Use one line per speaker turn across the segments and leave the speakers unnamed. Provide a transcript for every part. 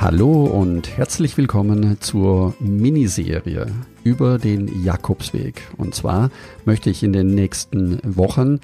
Hallo und herzlich willkommen zur Miniserie über den Jakobsweg. Und zwar möchte ich in den nächsten Wochen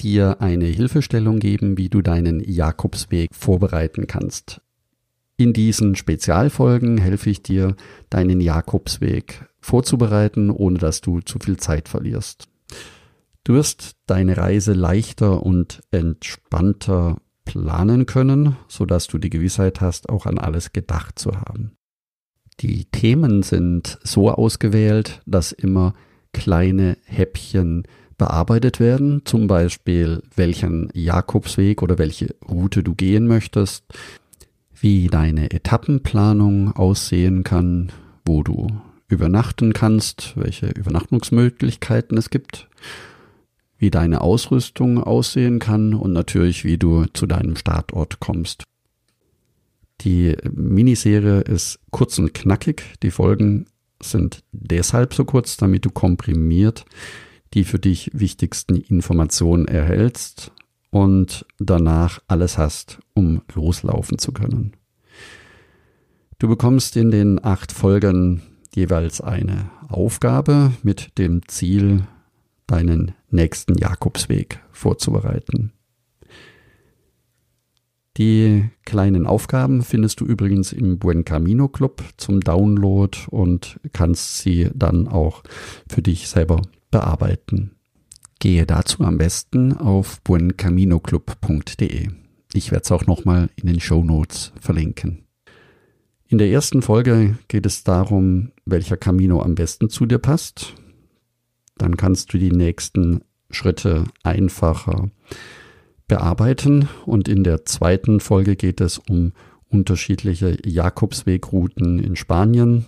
dir eine Hilfestellung geben, wie du deinen Jakobsweg vorbereiten kannst. In diesen Spezialfolgen helfe ich dir, deinen Jakobsweg vorzubereiten, ohne dass du zu viel Zeit verlierst. Du wirst deine Reise leichter und entspannter planen können, sodass du die Gewissheit hast, auch an alles gedacht zu haben. Die Themen sind so ausgewählt, dass immer kleine Häppchen bearbeitet werden, zum Beispiel welchen Jakobsweg oder welche Route du gehen möchtest, wie deine Etappenplanung aussehen kann, wo du übernachten kannst, welche Übernachtungsmöglichkeiten es gibt wie deine Ausrüstung aussehen kann und natürlich, wie du zu deinem Startort kommst. Die Miniserie ist kurz und knackig. Die Folgen sind deshalb so kurz, damit du komprimiert die für dich wichtigsten Informationen erhältst und danach alles hast, um loslaufen zu können. Du bekommst in den acht Folgen jeweils eine Aufgabe mit dem Ziel, deinen nächsten Jakobsweg vorzubereiten. Die kleinen Aufgaben findest du übrigens im Buen Camino Club zum Download und kannst sie dann auch für dich selber bearbeiten. Gehe dazu am besten auf buencaminoclub.de. Ich werde es auch nochmal in den Show Notes verlinken. In der ersten Folge geht es darum, welcher Camino am besten zu dir passt dann kannst du die nächsten Schritte einfacher bearbeiten. Und in der zweiten Folge geht es um unterschiedliche Jakobswegrouten in Spanien.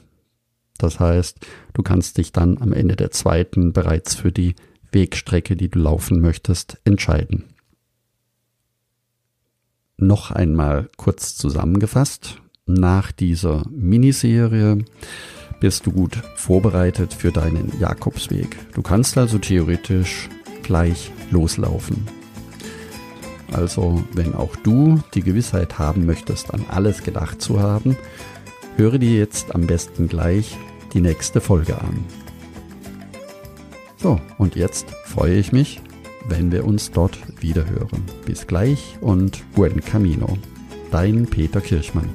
Das heißt, du kannst dich dann am Ende der zweiten bereits für die Wegstrecke, die du laufen möchtest, entscheiden. Noch einmal kurz zusammengefasst. Nach dieser Miniserie bist du gut vorbereitet für deinen Jakobsweg. Du kannst also theoretisch gleich loslaufen. Also, wenn auch du die Gewissheit haben möchtest, an alles gedacht zu haben, höre dir jetzt am besten gleich die nächste Folge an. So, und jetzt freue ich mich, wenn wir uns dort wieder hören. Bis gleich und buen camino. Dein Peter Kirchmann.